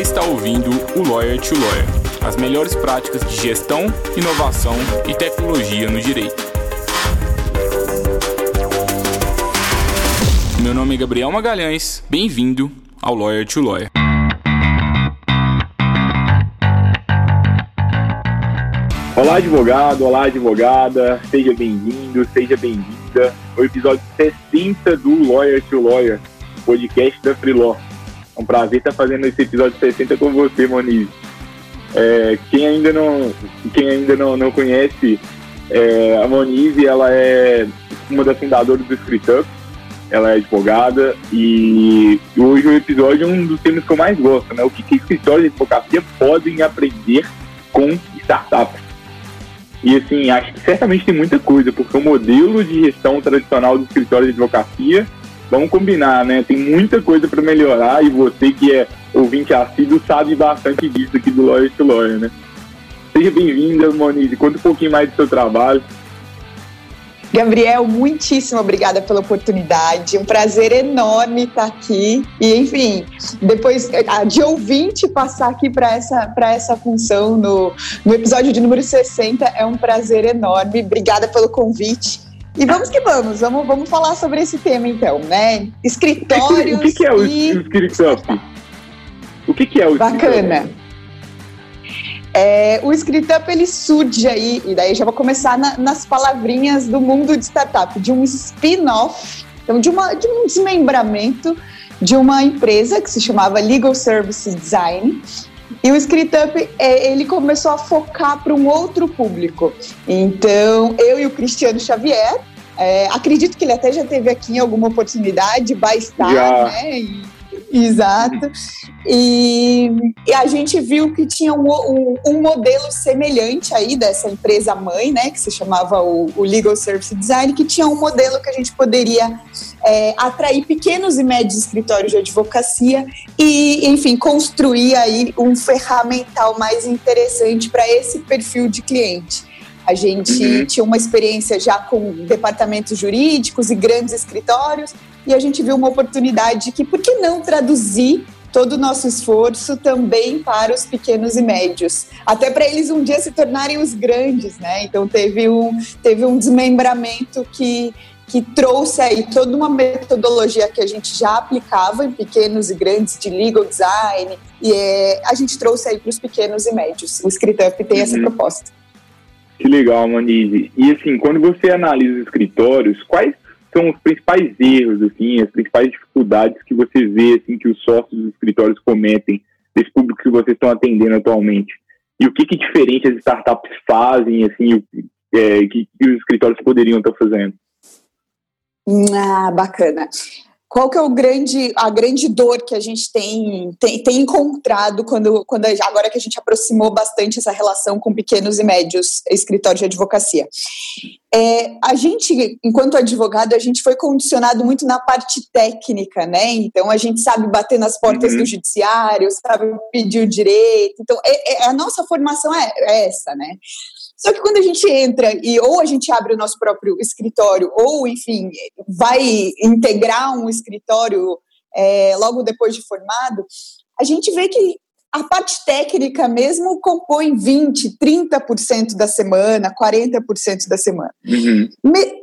Está ouvindo o Lawyer to Lawyer, as melhores práticas de gestão, inovação e tecnologia no direito. Meu nome é Gabriel Magalhães, bem-vindo ao Lawyer to Lawyer. Olá, advogado, olá, advogada, seja bem-vindo, seja bem-vinda ao episódio 60 do Lawyer to Lawyer, podcast da Freeló. É um prazer estar fazendo esse episódio 60 com você, Moniz. É, quem ainda não, quem ainda não, não conhece, é, a Moniz, ela é uma das fundadoras do ScriptUp, ela é advogada e hoje o episódio é um dos temas que eu mais gosto, né? O que, que escritórios de advocacia podem aprender com startups. E assim, acho que certamente tem muita coisa, porque o modelo de gestão tradicional do escritório de advocacia, vamos combinar, né? Tem muita coisa para melhorar e você que é ouvinte assíduo sabe bastante disso aqui do Lawyer to Lawyer, né? Seja bem-vinda, Monize. Conta um pouquinho mais do seu trabalho. Gabriel, muitíssimo obrigada pela oportunidade. Um prazer enorme estar aqui. E, enfim, depois de ouvinte passar aqui para essa, essa função no, no episódio de número 60 é um prazer enorme. Obrigada pelo convite. E vamos que vamos, vamos, vamos falar sobre esse tema então, né? Escritórios. O que, que é o e... escritório? O que, que é o Bacana. É, o ScriptUp ele surge aí, e daí já vou começar na, nas palavrinhas do mundo de startup, de um spin-off, então de, uma, de um desmembramento de uma empresa que se chamava Legal Services Design. E o ScriptUp, é, ele começou a focar para um outro público. Então, eu e o Cristiano Xavier, é, acredito que ele até já teve aqui em alguma oportunidade, vai estar, já. né? E, Exato. E, e, a gente viu que tinha um, um, um, modelo semelhante aí dessa empresa mãe, né, que se chamava o, o, Legal Service Design, que tinha um modelo que a gente poderia é, atrair pequenos e médios escritórios de advocacia e, enfim, construir aí um ferramental mais interessante para esse perfil de cliente. A gente uhum. tinha uma experiência já com departamentos jurídicos e grandes escritórios, e a gente viu uma oportunidade que, por que não traduzir todo o nosso esforço também para os pequenos e médios, até para eles um dia se tornarem os grandes, né? Então teve um, teve um desmembramento que, que trouxe aí toda uma metodologia que a gente já aplicava em pequenos e grandes de legal design, e é, a gente trouxe aí para os pequenos e médios. O ScriptUp tem uhum. essa proposta. Que legal, Manise. E assim, quando você analisa os escritórios, quais são os principais erros, assim, as principais dificuldades que você vê, assim, que os sócios dos escritórios cometem desse público que vocês estão atendendo atualmente? E o que, que diferente as startups fazem, assim, é, que, que os escritórios poderiam estar fazendo? Ah, bacana qual que é o grande, a grande dor que a gente tem, tem, tem, encontrado quando, quando agora que a gente aproximou bastante essa relação com pequenos e médios escritórios de advocacia. É, a gente, enquanto advogado, a gente foi condicionado muito na parte técnica, né? Então a gente sabe bater nas portas uhum. do judiciário, sabe pedir o direito. Então é, é, a nossa formação é, é essa, né? Só que quando a gente entra e ou a gente abre o nosso próprio escritório, ou, enfim, vai integrar um escritório é, logo depois de formado, a gente vê que a parte técnica mesmo compõe 20%, 30% da semana, 40% da semana. Uhum.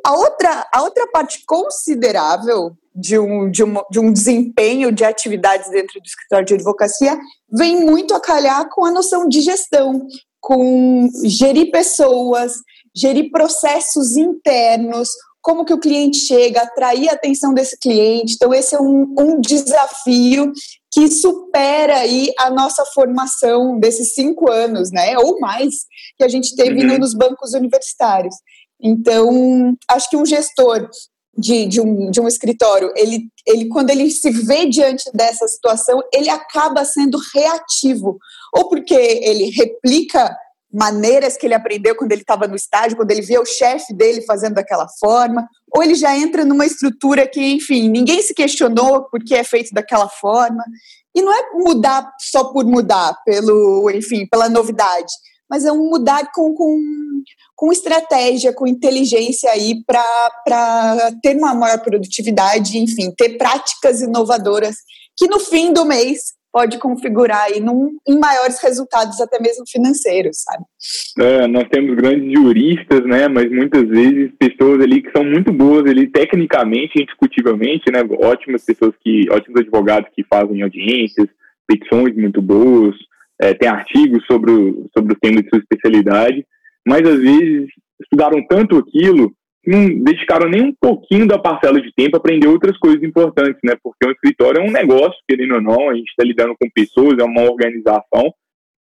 A, outra, a outra parte considerável de um, de, um, de um desempenho de atividades dentro do escritório de advocacia vem muito a calhar com a noção de gestão, com gerir pessoas, gerir processos internos, como que o cliente chega, atrair a atenção desse cliente. Então, esse é um, um desafio que supera aí a nossa formação desses cinco anos, né, ou mais, que a gente teve uhum. nos bancos universitários. Então, acho que um gestor de, de, um, de um escritório, ele, ele, quando ele se vê diante dessa situação, ele acaba sendo reativo, ou porque ele replica maneiras que ele aprendeu quando ele estava no estágio, quando ele via o chefe dele fazendo daquela forma, ou ele já entra numa estrutura que, enfim, ninguém se questionou porque é feito daquela forma. E não é mudar só por mudar, pelo, enfim, pela novidade, mas é um mudar com, com, com estratégia, com inteligência aí para ter uma maior produtividade, enfim, ter práticas inovadoras que no fim do mês pode configurar aí num, em maiores resultados, até mesmo financeiros, sabe? É, nós temos grandes juristas, né, mas muitas vezes pessoas ali que são muito boas ali tecnicamente, indiscutivelmente, né, ótimas pessoas que, ótimos advogados que fazem audiências, petições muito boas, é, tem artigos sobre o, sobre o tema de sua especialidade, mas às vezes estudaram tanto aquilo não dedicaram nem um pouquinho da parcela de tempo a aprender outras coisas importantes, né? Porque um escritório é um negócio, querendo ou não, a gente está lidando com pessoas, é uma organização,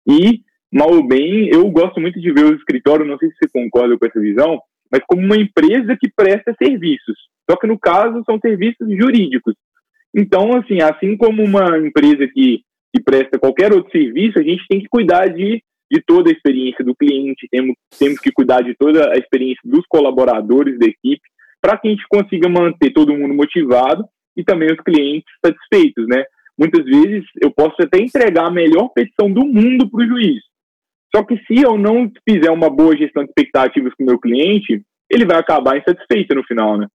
e, mal ou bem, eu gosto muito de ver o escritório, não sei se você concorda com essa visão, mas como uma empresa que presta serviços. Só que no caso são serviços jurídicos. Então, assim, assim como uma empresa que que presta qualquer outro serviço, a gente tem que cuidar de, de toda a experiência do cliente, temos, temos que cuidar de toda a experiência dos colaboradores da equipe, para que a gente consiga manter todo mundo motivado e também os clientes satisfeitos, né? Muitas vezes eu posso até entregar a melhor petição do mundo para o juiz. Só que se eu não fizer uma boa gestão de expectativas com o meu cliente, ele vai acabar insatisfeito no final, né?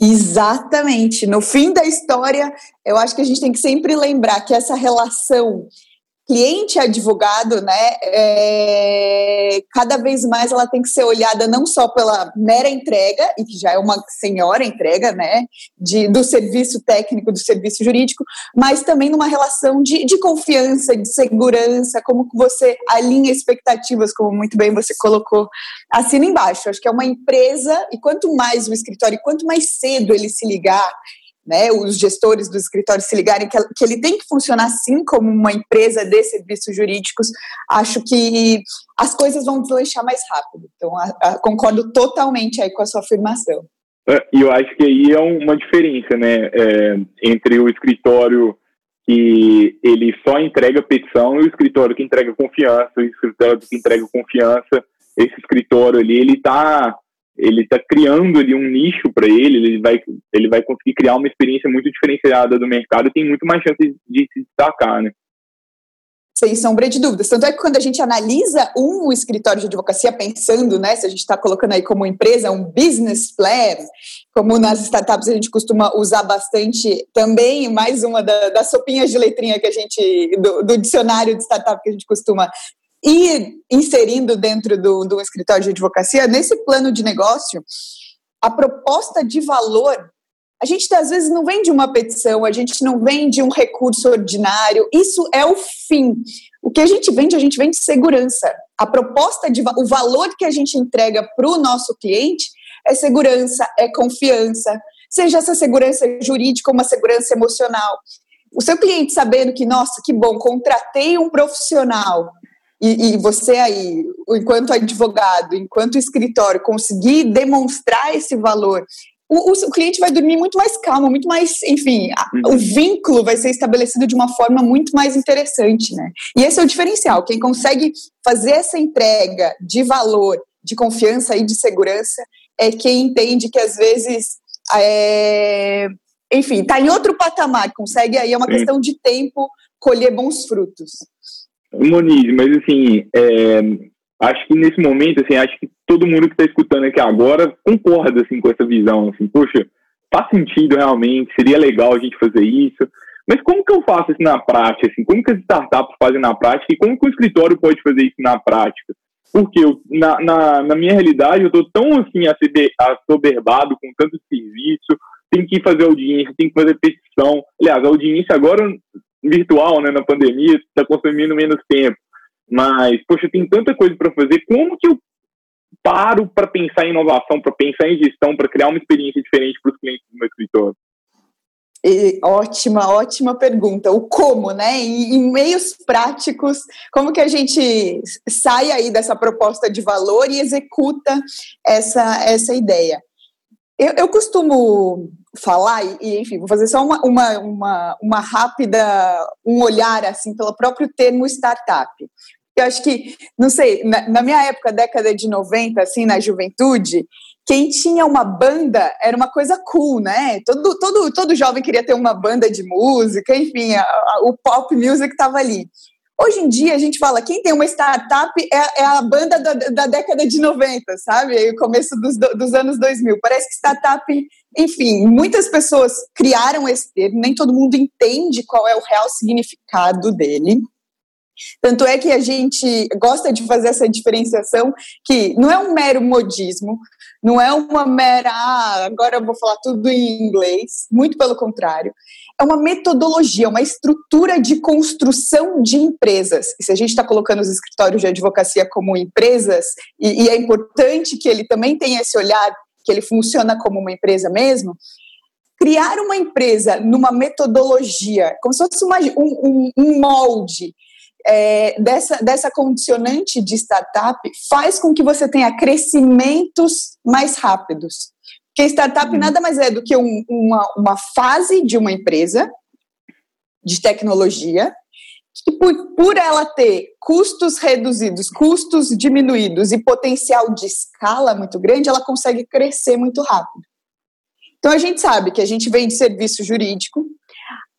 Exatamente. No fim da história, eu acho que a gente tem que sempre lembrar que essa relação cliente advogado, né, é, cada vez mais ela tem que ser olhada não só pela mera entrega, e que já é uma senhora entrega, né, de, do serviço técnico, do serviço jurídico, mas também numa relação de, de confiança, de segurança, como você alinha expectativas, como muito bem você colocou, assina embaixo. Acho que é uma empresa, e quanto mais o escritório, quanto mais cedo ele se ligar né, os gestores dos escritórios se ligarem que, que ele tem que funcionar assim como uma empresa de serviços jurídicos, acho que as coisas vão deslanchar mais rápido. Então, a, a, concordo totalmente aí com a sua afirmação. É, e eu acho que aí é uma diferença, né, é, entre o escritório que ele só entrega petição e o escritório que entrega confiança, o escritório que entrega confiança, esse escritório ali, ele está ele está criando ali um nicho para ele, ele vai, ele vai conseguir criar uma experiência muito diferenciada do mercado e tem muito mais chance de se destacar, né? Sem sombra de dúvidas. Tanto é que quando a gente analisa um escritório de advocacia, pensando, né, se a gente está colocando aí como empresa um business plan, como nas startups a gente costuma usar bastante também, mais uma da, das sopinhas de letrinha que a gente, do, do dicionário de startup que a gente costuma e inserindo dentro do, do escritório de advocacia, nesse plano de negócio, a proposta de valor, a gente às vezes não vende uma petição, a gente não vende um recurso ordinário, isso é o fim. O que a gente vende, a gente vende segurança. A proposta de o valor que a gente entrega para o nosso cliente é segurança, é confiança, seja essa segurança jurídica ou uma segurança emocional. O seu cliente sabendo que, nossa, que bom, contratei um profissional e, e, você aí, enquanto advogado, enquanto escritório, conseguir demonstrar esse valor, o, o, o cliente vai dormir muito mais calmo, muito mais, enfim, a, uhum. o vínculo vai ser estabelecido de uma forma muito mais interessante, né? E esse é o diferencial. Quem consegue fazer essa entrega de valor, de confiança e de segurança é quem entende que às vezes é, enfim, está em outro patamar, consegue aí, é uma questão de tempo colher bons frutos. Moniz, mas assim, é, acho que nesse momento, assim, acho que todo mundo que está escutando aqui agora concorda assim, com essa visão, assim, poxa, faz sentido realmente, seria legal a gente fazer isso, mas como que eu faço isso na prática, assim, como que as startups fazem na prática e como que o escritório pode fazer isso na prática? Porque eu, na, na, na minha realidade eu estou tão assim assoberbado com tanto serviço, tem que fazer audiência, tem que fazer petição. Aliás, a audiência agora virtual, né, na pandemia, está consumindo menos tempo. Mas, poxa, tem tanta coisa para fazer. Como que eu paro para pensar em inovação, para pensar em gestão, para criar uma experiência diferente para os clientes do meu escritório? E, ótima, ótima pergunta. O como, né? Em, meios práticos, como que a gente sai aí dessa proposta de valor e executa essa, essa ideia? Eu, eu costumo falar, e enfim, vou fazer só uma, uma, uma, uma rápida, um olhar assim pelo próprio termo startup. Eu acho que, não sei, na, na, minha época, década de 90, assim, na juventude, quem tinha uma banda era uma coisa cool, né? Todo, todo, todo jovem queria ter uma banda de música, enfim, a, a, o pop music estava ali. Hoje em dia, a gente fala, quem tem uma startup é, é a banda da, da, década de 90, sabe? O começo dos, dos anos 2000. Parece que startup, enfim, muitas pessoas criaram esse termo, nem todo mundo entende qual é o real significado dele. Tanto é que a gente gosta de fazer essa diferenciação que não é um mero modismo, não é uma mera, ah, agora eu vou falar tudo em inglês, muito pelo contrário. É uma metodologia, uma estrutura de construção de empresas. E se a gente está colocando os escritórios de advocacia como empresas, e, e é importante que ele também tenha esse olhar, que ele funciona como uma empresa mesmo, criar uma empresa numa metodologia, como se fosse uma, um, um, molde é, dessa, dessa condicionante de startup faz com que você tenha crescimentos mais rápidos. Porque startup uhum. nada mais é do que um, uma, uma fase de uma empresa de tecnologia que por, por ela ter custos reduzidos, custos diminuídos e potencial de escala muito grande, ela consegue crescer muito rápido. Então a gente sabe que a gente vende serviço jurídico,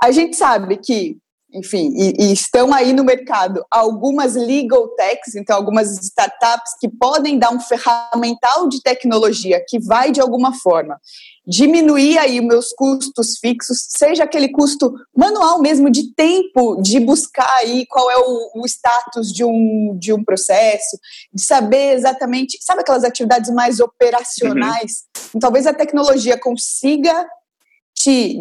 a gente sabe que enfim, e, e, estão aí no mercado algumas legal techs, então algumas startups que podem dar um ferramental de tecnologia que vai de alguma forma diminuir aí meus custos fixos, seja aquele custo manual mesmo de tempo de buscar aí qual é o, o status de um, de um processo, de saber exatamente, sabe aquelas atividades mais operacionais? Uhum. Então, talvez a tecnologia consiga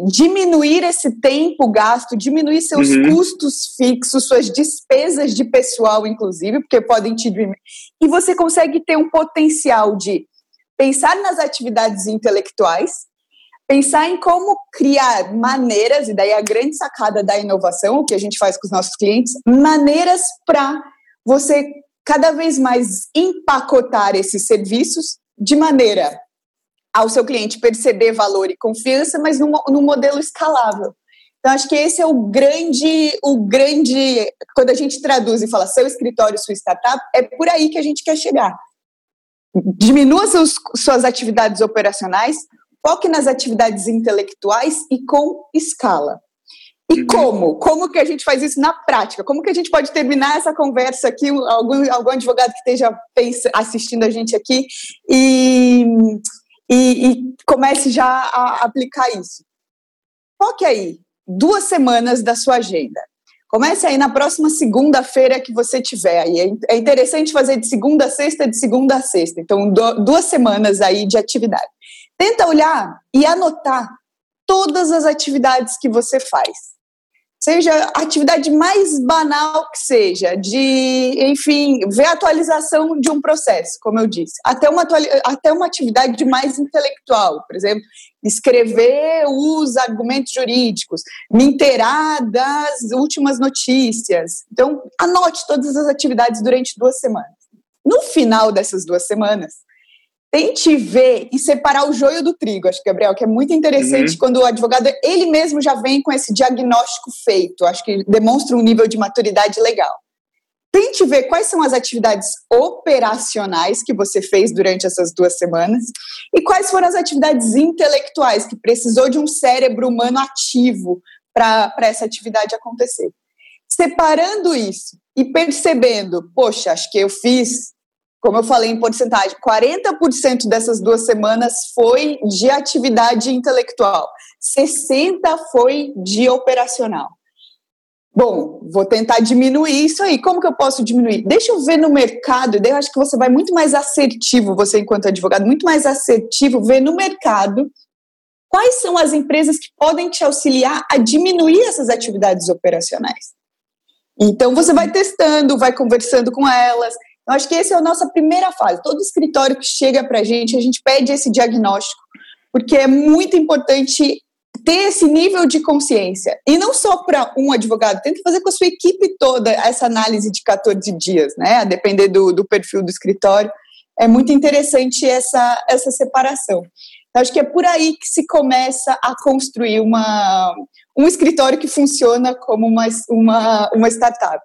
diminuir esse tempo gasto, diminuir seus uhum. custos fixos, suas despesas de pessoal, inclusive, porque podem te diminuir. E você consegue ter um potencial de pensar nas atividades intelectuais, pensar em como criar maneiras, e daí a grande sacada da inovação, o que a gente faz com os nossos clientes, maneiras para você cada vez mais empacotar esses serviços de maneira ao seu cliente perceber valor e confiança, mas num, num modelo escalável. Então, acho que esse é o grande, o grande, quando a gente traduz e fala seu escritório, sua startup, é por aí que a gente quer chegar. Diminua seus, suas atividades operacionais, foque nas atividades intelectuais e com escala. E uhum. como? Como que a gente faz isso na prática? Como que a gente pode terminar essa conversa aqui, algum, algum advogado que esteja assistindo a gente aqui, e e, e comece já a aplicar isso. Foque aí duas semanas da sua agenda. Comece aí na próxima segunda-feira que você tiver. Aí é, é interessante fazer de segunda a sexta, de segunda a sexta. Então, duas semanas aí de atividade. Tenta olhar e anotar todas as atividades que você faz seja a atividade mais banal que seja, de, enfim, ver a atualização de um processo, como eu disse, até uma, até uma atividade mais intelectual, por exemplo, escrever os argumentos jurídicos, me inteirar das últimas notícias. Então, anote todas as atividades durante duas semanas. No final dessas duas semanas, tente ver e separar o joio do trigo, acho, Gabriel, que é muito interessante uhum. quando o advogado, ele mesmo já vem com esse diagnóstico feito, acho que demonstra um nível de maturidade legal. Tente ver quais são as atividades operacionais que você fez durante essas duas semanas e quais foram as atividades intelectuais que precisou de um cérebro humano ativo para essa atividade acontecer. Separando isso e percebendo, poxa, acho que eu fiz como eu falei em porcentagem, 40% dessas duas semanas foi de atividade intelectual, 60% foi de operacional. Bom, vou tentar diminuir isso aí. Como que eu posso diminuir? Deixa eu ver no mercado, eu acho que você vai muito mais assertivo, você enquanto advogado, muito mais assertivo, ver no mercado quais são as empresas que podem te auxiliar a diminuir essas atividades operacionais. Então você vai testando, vai conversando com elas, eu acho que essa é a nossa primeira fase. Todo escritório que chega para a gente, a gente pede esse diagnóstico, porque é muito importante ter esse nível de consciência. E não só para um advogado, tenta fazer com a sua equipe toda essa análise de 14 dias, né? A depender do, do perfil do escritório. É muito interessante essa, essa separação. Eu acho que é por aí que se começa a construir uma, um escritório que funciona como uma, uma, uma startup.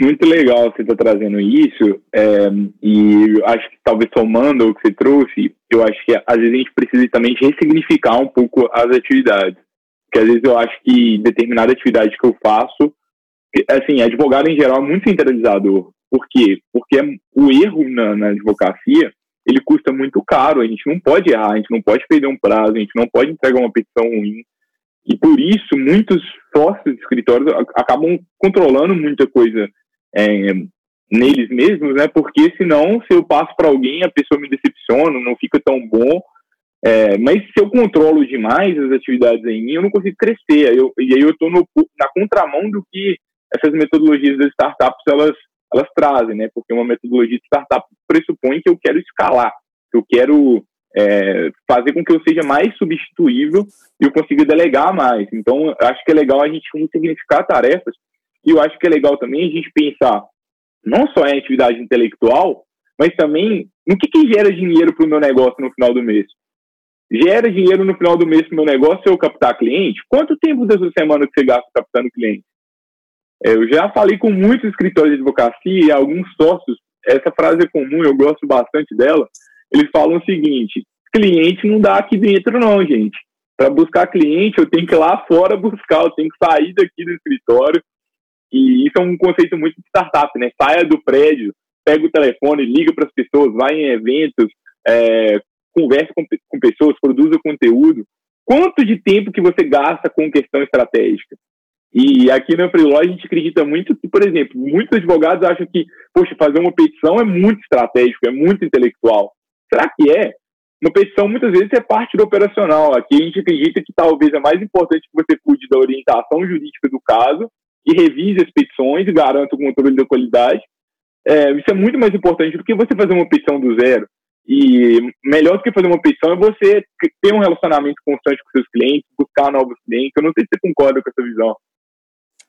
Muito legal você estar tá trazendo isso, é, e acho que talvez somando o que você trouxe, eu acho que às vezes a gente precisa também ressignificar um pouco as atividades. Porque às vezes eu acho que determinada atividade que eu faço assim, advogado em geral é muito centralizador. Por quê? Porque o erro na, na advocacia, ele custa muito caro, a gente não pode errar, a gente não pode perder um prazo, a gente não pode entregar uma petição ruim. E por isso, muitos sócios de escritórios acabam controlando muita coisa é, neles mesmos, né? Porque senão, se eu passo para alguém, a pessoa me decepciona, não fica tão bom. É, mas se eu controlo demais as atividades em mim, eu não consigo crescer. Eu, e aí eu estou na contramão do que essas metodologias das startups elas, elas trazem, né? Porque uma metodologia de startup pressupõe que eu quero escalar, que eu quero é, fazer com que eu seja mais substituível e eu consiga delegar mais. Então, acho que é legal a gente significar tarefas e eu acho que é legal também a gente pensar não só em atividade intelectual, mas também no que, que gera dinheiro para o meu negócio no final do mês. Gera dinheiro no final do mês para o meu negócio eu captar cliente? Quanto tempo dessa semana que você gasta captando cliente? É, eu já falei com muitos escritórios de advocacia e alguns sócios, essa frase é comum, eu gosto bastante dela. Eles falam o seguinte: cliente não dá aqui dentro, não, gente. Para buscar cliente, eu tenho que ir lá fora buscar, eu tenho que sair daqui do escritório, e isso é um conceito muito de startup, né? Saia do prédio, pega o telefone, liga para as pessoas, vai em eventos, é, conversa com, com pessoas, produza conteúdo. Quanto de tempo que você gasta com questão estratégica? E aqui na Freeló a gente acredita muito que, por exemplo, muitos advogados acham que, poxa, fazer uma petição é muito estratégico, é muito intelectual. Será que é? Uma petição muitas vezes é parte do operacional. Aqui a gente acredita que talvez é mais importante que você cuide da orientação jurídica do caso e revise as petições e garanta o controle da qualidade. É, isso é muito mais importante do que você fazer uma petição do zero. E melhor do que fazer uma petição é você ter um relacionamento constante com seus clientes, buscar novos clientes. Eu não sei se você concorda com essa visão.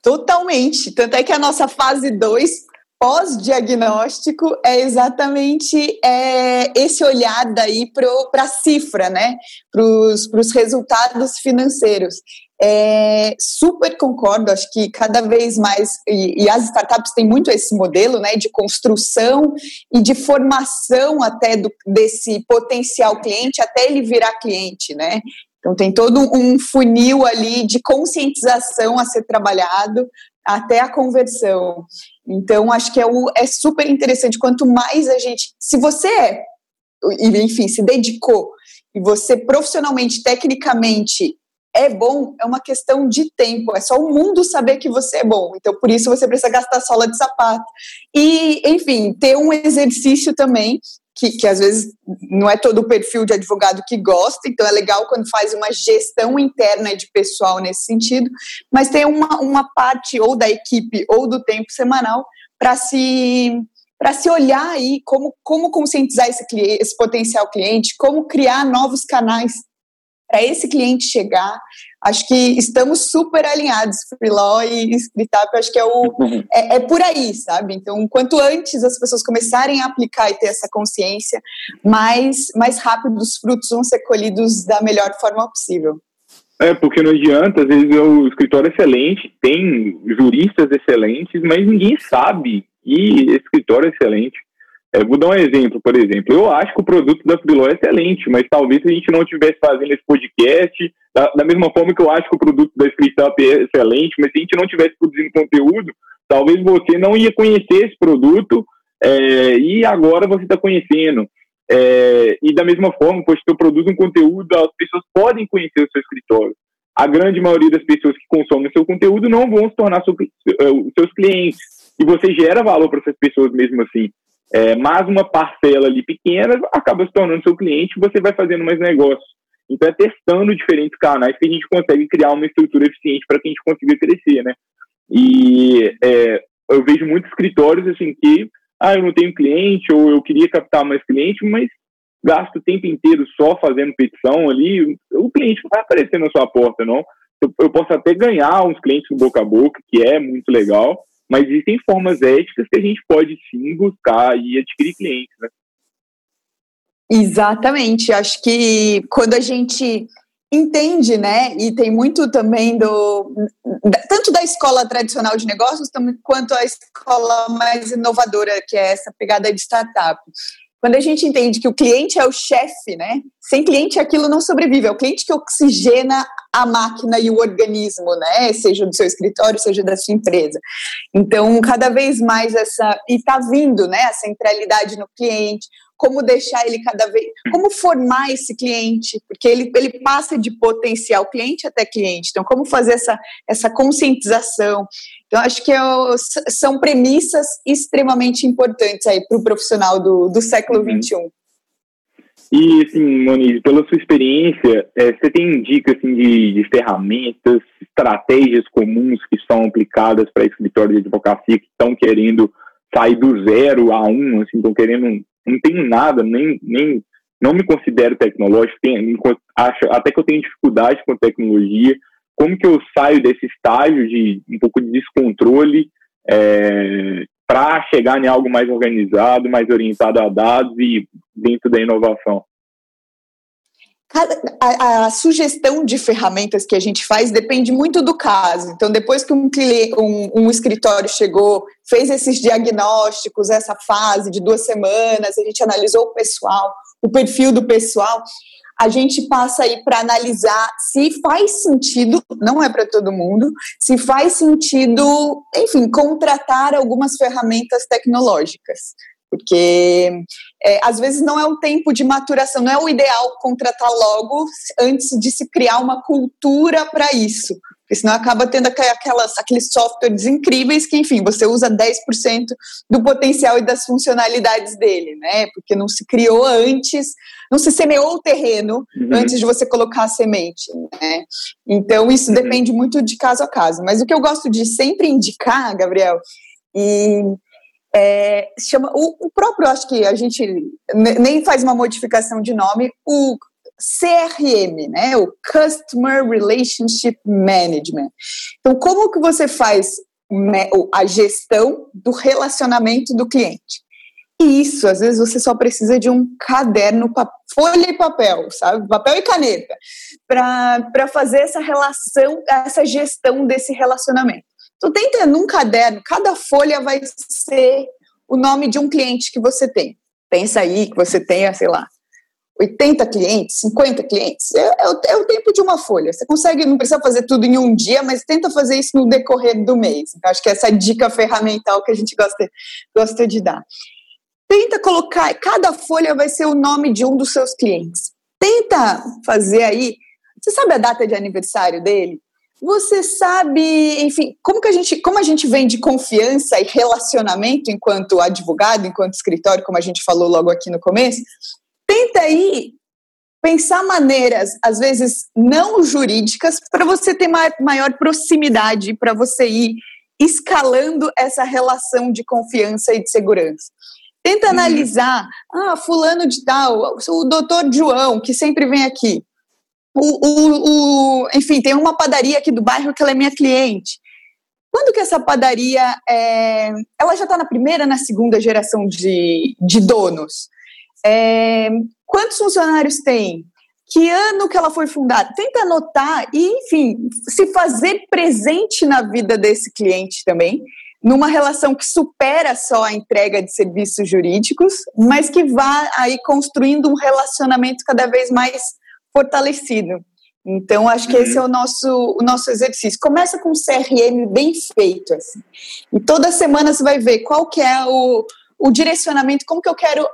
Totalmente. Tanto é que a nossa fase 2 pós-diagnóstico é exatamente é, esse olhar daí para a cifra, né? Para os resultados financeiros. É, super concordo, acho que cada vez mais, e, e, as startups têm muito esse modelo né, de construção e de formação até do, desse potencial cliente até ele virar cliente, né? Então tem todo um funil ali de conscientização a ser trabalhado até a conversão. Então acho que é, o, é super interessante. Quanto mais a gente, se você é, enfim, se dedicou e você profissionalmente, tecnicamente é bom é uma questão de tempo, é só o mundo saber que você é bom. Então, por isso você precisa gastar sola de sapato. E, enfim, ter um exercício também, que, que às vezes não é todo o perfil de advogado que gosta, então é legal quando faz uma gestão interna de pessoal nesse sentido, mas tem uma, uma parte ou da equipe ou do tempo semanal para se para se olhar aí como, como conscientizar esse, esse potencial cliente, como criar novos canais para esse cliente chegar. Acho que estamos super alinhados, Freelaw e Scriptap, acho que é, o, é, é, por aí, sabe? Então, quanto antes as pessoas começarem a aplicar e ter essa consciência, mais, mais rápido os frutos vão ser colhidos da melhor forma possível. É, porque não adianta, às vezes o escritório é excelente, tem juristas excelentes, mas ninguém sabe que esse escritório é excelente. É, vou dar um exemplo, por exemplo. Eu acho que o produto da Freeló é excelente, mas talvez se a gente não estivesse fazendo esse podcast, da, da, mesma forma que eu acho que o produto da ScriptUp é excelente, mas se a gente não estivesse produzindo conteúdo, talvez você não ia conhecer esse produto é, e agora você está conhecendo. É, e da mesma forma, pois eu produzo um conteúdo, as pessoas podem conhecer o seu escritório. A grande maioria das pessoas que consomem seu conteúdo não vão se tornar seu, uh, seus clientes. E você gera valor para essas pessoas mesmo assim. É, mas uma parcela ali pequena acaba se tornando seu cliente você vai fazendo mais negócios. Então é testando diferentes canais que a gente consegue criar uma estrutura eficiente para que a gente consiga crescer, né? E é, eu vejo muitos escritórios assim que, ah, eu não tenho cliente ou eu queria captar mais cliente, mas gasto o tempo inteiro só fazendo petição ali, o cliente não vai aparecer na sua porta, não. Eu, posso até ganhar uns clientes boca a boca, que é muito legal, mas existem formas éticas que a gente pode sim buscar e adquirir clientes, né? Exatamente. Acho que quando a gente entende, né, e tem muito também do tanto da escola tradicional de negócios quanto a escola mais inovadora, que é essa pegada de startup. Quando a gente entende que o cliente é o chefe, né? Sem cliente aquilo não sobrevive, é o cliente que oxigena a máquina e o organismo, né? Seja do seu escritório, seja da sua empresa. Então, cada vez mais essa e está vindo, né? A centralidade no cliente, como deixar ele cada vez, como formar esse cliente, porque ele, ele passa de potencial cliente até cliente. Então, como fazer essa, essa conscientização? Então, acho que eu, são premissas extremamente importantes aí para o profissional do, do século XXI. Uhum. E, assim, Moniz, pela sua experiência, é, você tem dicas assim, de, de, ferramentas, estratégias comuns que são aplicadas para escritórios de advocacia que estão querendo sair do zero a um, assim, estão querendo não tenho nada, nem, nem não me considero tecnológico, tenho, acho, até que eu tenho dificuldade com tecnologia. Como que eu saio desse estágio de um pouco de descontrole é, para chegar em algo mais organizado, mais orientado a dados e dentro da inovação? A, a, sugestão de ferramentas que a gente faz depende muito do caso. Então, depois que um, cliente, um, um, escritório chegou, fez esses diagnósticos, essa fase de duas semanas, a gente analisou o pessoal, o perfil do pessoal, a gente passa aí para analisar se faz sentido, não é para todo mundo, se faz sentido, enfim, contratar algumas ferramentas tecnológicas. Porque é, às vezes não é um tempo de maturação, não é o ideal contratar logo antes de se criar uma cultura para isso, porque senão acaba tendo aquelas, aqueles softwares incríveis que, enfim, você usa 10% do potencial e das funcionalidades dele, né? Porque não se criou antes, não se semeou o terreno uhum. antes de você colocar a semente, né? Então, isso uhum. depende muito de caso a caso. Mas o que eu gosto de sempre indicar, Gabriel, e é, chama, o, o, próprio, acho que a gente nem faz uma modificação de nome, o CRM, né, o Customer Relationship Management. Então, como que você faz a gestão do relacionamento do cliente? E isso, às vezes, você só precisa de um caderno, folha e papel, sabe? Papel e caneta, para fazer essa relação, essa gestão desse relacionamento. Tu tenta num caderno, cada folha vai ser o nome de um cliente que você tem. Pensa aí que você tenha, sei lá, 80 clientes, 50 clientes. É, é, o, é, o, tempo de uma folha. Você consegue, não precisa fazer tudo em um dia, mas tenta fazer isso no decorrer do mês. Então, acho que essa é a dica ferramental que a gente gosta, gosta de dar. Tenta colocar, cada folha vai ser o nome de um dos seus clientes. Tenta fazer aí. Você sabe a data de aniversário dele? Você sabe, enfim, como que a gente, como a gente vem de confiança e relacionamento enquanto advogado, enquanto escritório, como a gente falou logo aqui no começo, tenta aí pensar maneiras, às vezes não jurídicas, para você ter maior proximidade, para você ir escalando essa relação de confiança e de segurança. Tenta uhum. analisar, ah, fulano de tal, o doutor João, que sempre vem aqui. O, o, o, enfim, tem uma padaria aqui do bairro que ela é minha cliente. Quando que essa padaria, é, ela já está na primeira, na segunda geração de, de donos? É, quantos funcionários tem? Que ano que ela foi fundada? Tenta anotar e, enfim, se fazer presente na vida desse cliente também, numa relação que supera só a entrega de serviços jurídicos, mas que vá aí construindo um relacionamento cada vez mais fortalecido. Então, acho que uhum. esse é o nosso, o nosso exercício. Começa com um CRM bem feito, assim. E toda semana você vai ver qual que é o, o direcionamento, como que eu quero,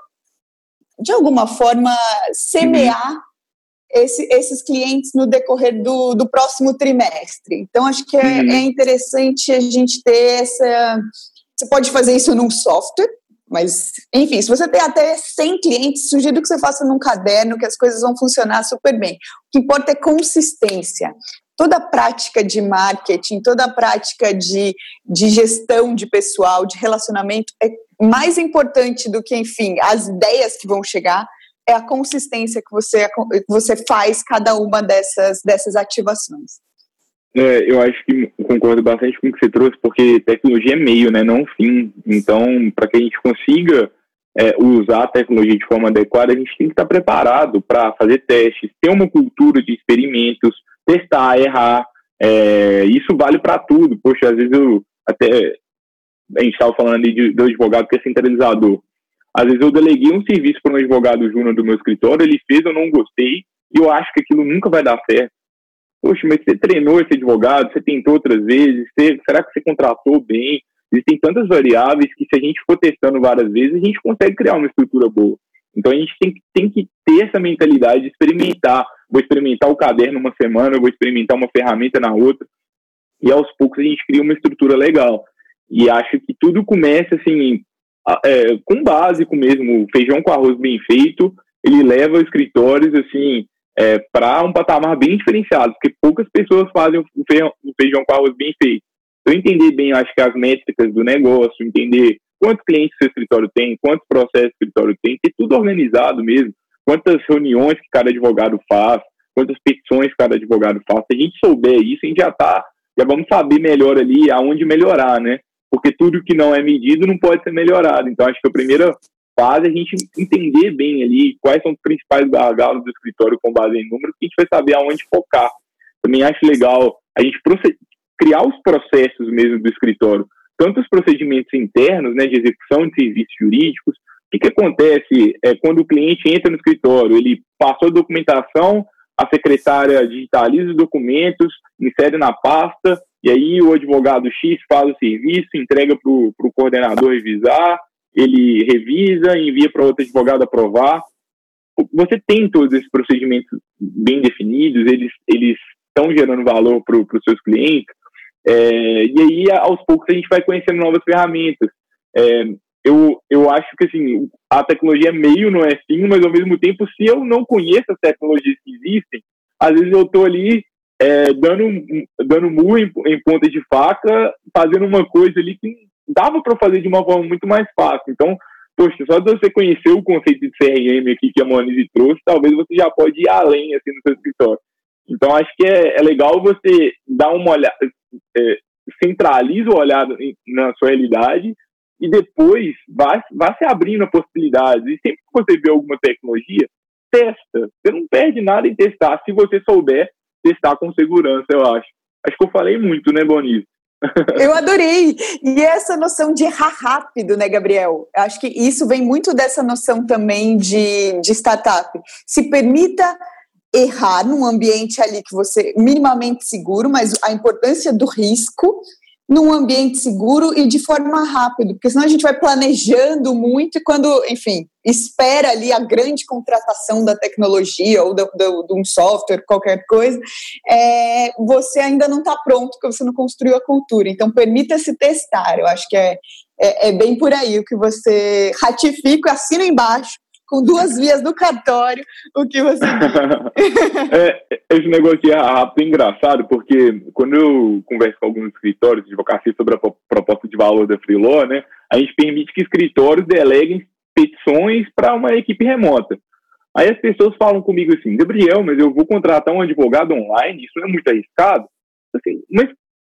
de alguma forma, semear uhum. esse, esses clientes no decorrer do, do próximo trimestre. Então, acho que é, uhum. é interessante a gente ter essa... Você pode fazer isso num software, mas, enfim, se você tem até 100 clientes, sugiro que você faça num caderno, que as coisas vão funcionar super bem. O que importa é consistência. Toda a prática de marketing, toda a prática de, de gestão de pessoal, de relacionamento, é mais importante do que, enfim, as ideias que vão chegar, é a consistência que você, que você faz cada uma dessas, dessas ativações. É, eu acho que concordo bastante com o que você trouxe, porque tecnologia é meio, né, não fim. Então, para que a gente consiga é, usar a tecnologia de forma adequada, a gente tem que estar preparado para fazer testes, ter uma cultura de experimentos, testar, errar. É, isso vale para tudo. Poxa, às vezes eu até a gente estava falando ali do advogado que é centralizador. Às vezes eu deleguei um serviço para um advogado júnior do meu escritório, ele fez, eu não gostei, e eu acho que aquilo nunca vai dar certo. Poxa, mas você treinou esse advogado, você tentou outras vezes, você, será que você contratou bem? Existem tantas variáveis que se a gente for testando várias vezes, a gente consegue criar uma estrutura boa. Então a gente tem, tem que ter essa mentalidade de experimentar. Vou experimentar o caderno uma semana, vou experimentar uma ferramenta na outra. E aos poucos a gente cria uma estrutura legal. E acho que tudo começa assim, é, com básico mesmo, feijão com arroz bem feito, ele leva escritórios assim é, para um patamar bem diferenciado, porque poucas pessoas fazem o feijão, o feijão com arroz bem feito. Então, entender bem, acho que as métricas do negócio, entender quantos clientes seu escritório tem, quantos processos o escritório tem, ter tudo organizado mesmo, quantas reuniões que cada advogado faz, quantas petições cada advogado faz. Se a gente souber isso, a gente já tá, já vamos saber melhor ali aonde melhorar, né? Porque tudo que não é medido não pode ser melhorado. Então, acho que a primeira fase é a gente entender bem ali quais são os principais gargalos do escritório com base em números, que a gente vai saber aonde focar. Também acho legal a gente criar os processos mesmo do escritório, tanto os procedimentos internos, né, de execução de serviços jurídicos. O que, que acontece é, quando o cliente entra no escritório? Ele passou a documentação, a secretária digitaliza os documentos, insere na pasta, e aí o advogado X faz o serviço, entrega para o coordenador revisar, ele revisa, envia para outro advogado aprovar. Você tem todos esses procedimentos bem definidos, eles eles estão gerando valor para os seus clientes, é, e aí aos poucos a gente vai conhecendo novas ferramentas. É, eu, eu acho que assim, a tecnologia é meio não é fim, mas ao mesmo tempo, se eu não conheço as tecnologias que existem, às vezes eu estou ali é, dando, dando murro em, em ponta de faca, fazendo uma coisa ali que dava para fazer de uma forma muito mais fácil. Então, poxa, só de você conhecer o conceito de CRM aqui que a Monize trouxe, talvez você já pode ir além assim no seu escritório. Então, acho que é, é legal você dar uma olhada, é, centraliza o olhar na sua realidade e depois vai, vai se abrindo a possibilidades. E sempre que você vê alguma tecnologia, testa. Você não perde nada em testar, se você souber testar com segurança, eu acho. Acho que eu falei muito, né, Bonito? Eu adorei. E essa noção de errar rápido, né, Gabriel? Acho que isso vem muito dessa noção também de, de startup. Se permita errar num ambiente ali que você minimamente seguro, mas a importância do risco num ambiente seguro e de forma rápida, porque senão a gente vai planejando muito e quando, enfim, espera ali a grande contratação da tecnologia ou de um software, qualquer coisa, é, você ainda não está pronto porque você não construiu a cultura. Então, permita-se testar. Eu acho que é, é, é, bem por aí o que você ratifica, assina embaixo com duas vias no cartório, o que você é, Esse negócio é rápido engraçado, porque quando eu converso com alguns escritórios de advocacia sobre a proposta de valor da Freeló, né, a gente permite que escritórios deleguem petições para uma equipe remota. Aí as pessoas falam comigo assim, Gabriel, mas eu vou contratar um advogado online, isso é muito arriscado? Assim, mas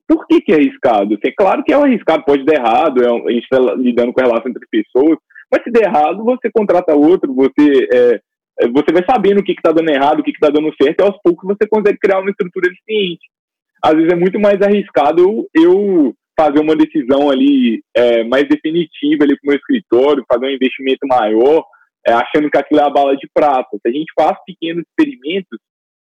por que, que é arriscado? É claro que é arriscado, pode dar errado, é, a gente está lidando com a relação entre pessoas, mas se der errado, você contrata outro, você, é, é você vai sabendo o que está dando errado, o que está dando certo, e aos poucos você consegue criar uma estrutura eficiente. Às vezes é muito mais arriscado eu fazer uma decisão ali é, mais definitiva ali com o meu escritório, fazer um investimento maior, é, achando que aquilo é a bala de prata. Se a gente faz pequenos experimentos,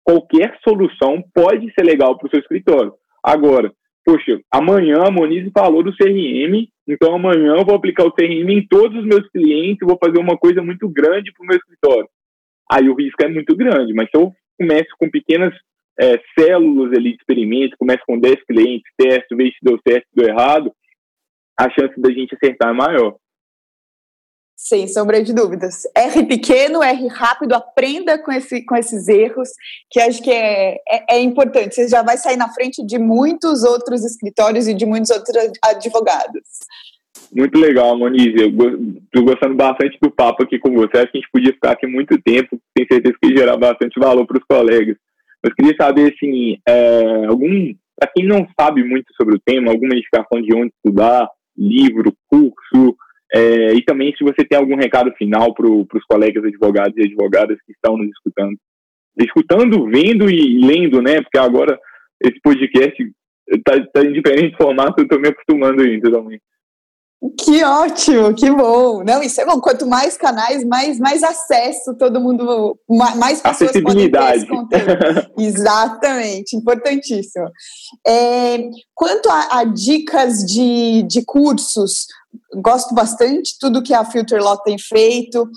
qualquer solução pode ser legal para o seu escritório. Agora, poxa, amanhã a Monize falou do CRM, então amanhã eu vou aplicar o CRM em todos os meus clientes, vou fazer uma coisa muito grande para o meu escritório. Aí o risco é muito grande, mas se eu começo com pequenas é, células ali de experimento, começo com 10 clientes, testo, vejo se deu certo, se deu errado, a chance da gente acertar é maior. Sem sombra de dúvidas. R pequeno, R rápido, aprenda com, esse, com esses erros, que acho que é, é, é, importante. Você já vai sair na frente de muitos outros escritórios e de muitos outros advogados. Muito legal, Monize. Eu estou gostando bastante do papo aqui com você. Acho que a gente podia ficar aqui muito tempo. Tenho certeza que gerar bastante valor para os colegas. Mas queria saber, assim, é, algum, para quem não sabe muito sobre o tema, alguma indicação de onde estudar, livro, curso, é, e também se você tem algum recado final para os colegas advogados e advogadas que estão nos escutando. Escutando, vendo e lendo, né? Porque agora esse podcast está tá em diferente formato, eu estou me acostumando ainda também. Que ótimo, que bom. Não, isso é bom. Quanto mais canais, mais, mais acesso, todo mundo, mais pessoas podem ter esse conteúdo. Exatamente, importantíssimo. É, quanto a, a, dicas de, de cursos, gosto bastante tudo que a Filter Law tem feito,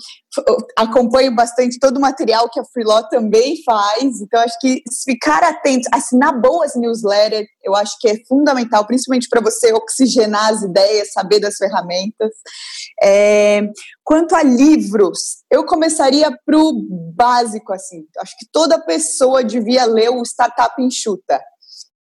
acompanho bastante todo o material que a Freelaw também faz, então acho que ficar atento, assinar boas newsletters, eu acho que é fundamental, principalmente para você oxigenar as ideias, saber das ferramentas. É, quanto a livros, eu começaria para o básico, assim, acho que toda pessoa devia ler o Startup Enxuta,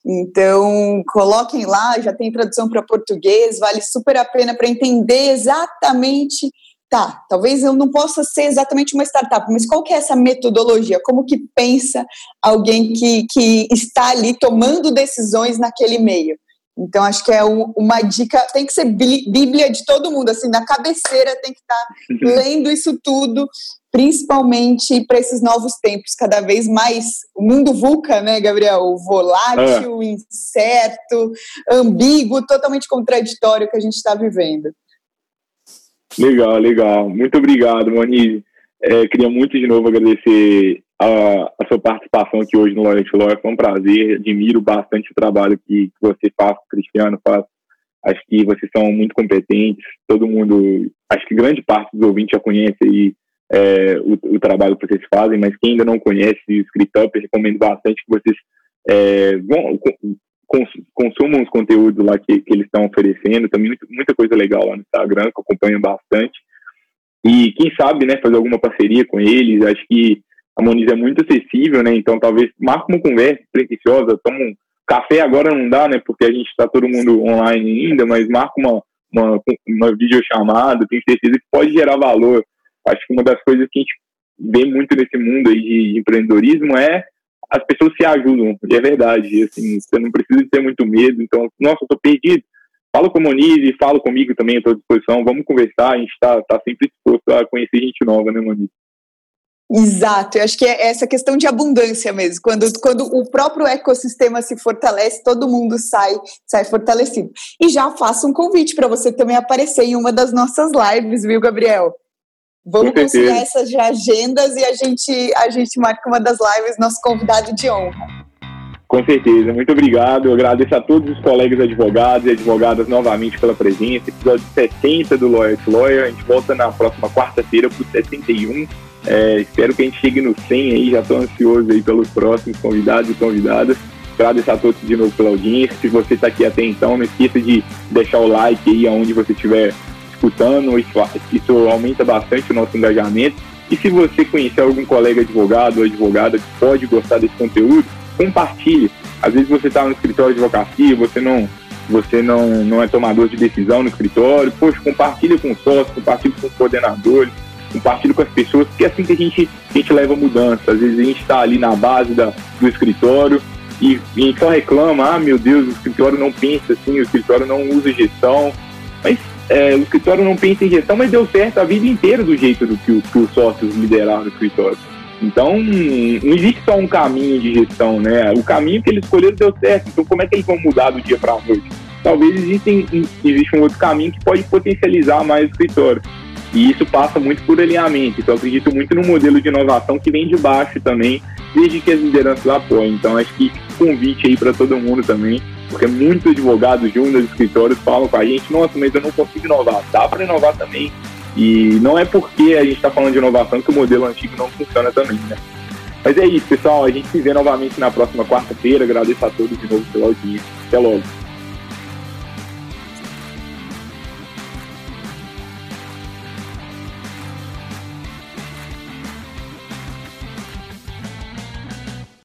então, coloquem lá, já tem tradução para português, vale super a pena para entender exatamente. Tá, talvez eu não possa ser exatamente uma startup, mas qual que é essa metodologia? Como que pensa alguém que, que está ali tomando decisões naquele meio? Então, acho que é uma dica, tem que ser bíblia de todo mundo, assim, na cabeceira tem que estar lendo isso tudo, principalmente para esses novos tempos, cada vez mais, o mundo VUCA, né, Gabriel? Volátil, é. incerto, ambíguo, totalmente contraditório que a gente está vivendo. Legal, legal. Muito obrigado, Monize. É, queria muito de novo agradecer a, a, sua participação aqui hoje no Loyalty Lawyer. Foi um prazer, admiro bastante o trabalho que, que você faz, Cristiano faz. Acho que vocês são muito competentes, todo mundo, acho que grande parte dos ouvintes já conhece aí, é, o, o, trabalho que vocês fazem, mas quem ainda não conhece o ScriptUp, eu recomendo bastante que vocês é, vão, cons, consumam os conteúdos lá que, que eles estão oferecendo, também muita, muita coisa legal lá no Instagram, que eu acompanho bastante. E quem sabe, né, fazer alguma parceria com eles, acho que a Moniz é muito acessível, né? Então talvez marque uma conversa pretensiosa, toma um café agora não dá, né? Porque a gente está todo mundo online ainda, mas marca uma, uma, uma videochamada, tenho certeza que pode gerar valor. Acho que uma das coisas que a gente vê muito nesse mundo aí de empreendedorismo é as pessoas se ajudam, e é verdade, assim, você não precisa ter muito medo, então, nossa, eu tô perdido, fala com a Monize, fala comigo também, tô à disposição, vamos conversar, a gente está tá sempre disposto a conhecer gente nova, né, Monize? Exato, eu acho que é essa questão de abundância mesmo. Quando, quando o próprio ecossistema se fortalece, todo mundo sai, sai fortalecido. E já faço um convite para você também aparecer em uma das nossas lives, viu, Gabriel? Vamos conciliar essas agendas e a gente, a gente marca uma das lives, nosso convidado de honra. Com certeza, muito obrigado. Eu agradeço a todos os colegas advogados e advogadas novamente pela presença. Episódio 60 do Lawyer to Lawyer. A gente volta na próxima quarta-feira para o 61 é, espero que a gente chegue no 100 aí, já estou ansioso aí pelos próximos convidados e convidadas. Agradeço a todos de novo pela audiência. Se você está aqui até então, não esqueça de deixar o like aí aonde você estiver escutando. Isso, isso aumenta bastante o nosso engajamento. E se você conhecer algum colega advogado ou advogada que pode gostar desse conteúdo, compartilhe. Às vezes você está no escritório de advocacia, você não você não, não é tomador de decisão no escritório, poxa, compartilhe com os sócios, compartilhe com os coordenadores, compartilho com as pessoas, porque é assim que a gente, a gente leva mudança. Às vezes a gente está ali na base da, do escritório e, e só reclama, ah, meu Deus, o escritório não pensa assim, o escritório não usa gestão. Mas é, o escritório não pensa em gestão, mas deu certo a vida inteira do jeito do que, que os sócios lideraram o escritório. Então, não existe só um caminho de gestão, né? O caminho que eles escolheram deu certo. Então, como é que eles vão mudar do dia para a noite? Talvez existem, existe um outro caminho que pode potencializar mais o escritório. E isso passa muito por alinhamento. Então, eu acredito muito no modelo de inovação que vem de baixo também, desde que as lideranças apoiem. Então, acho que convite aí para todo mundo também, porque muitos advogados juntos, escritórios falam com a gente: nossa, mas eu não consigo inovar. Dá para inovar também. E não é porque a gente está falando de inovação que o modelo antigo não funciona também, né? Mas é isso, pessoal. A gente se vê novamente na próxima quarta-feira. Agradeço a todos de novo pela audiência. Até logo.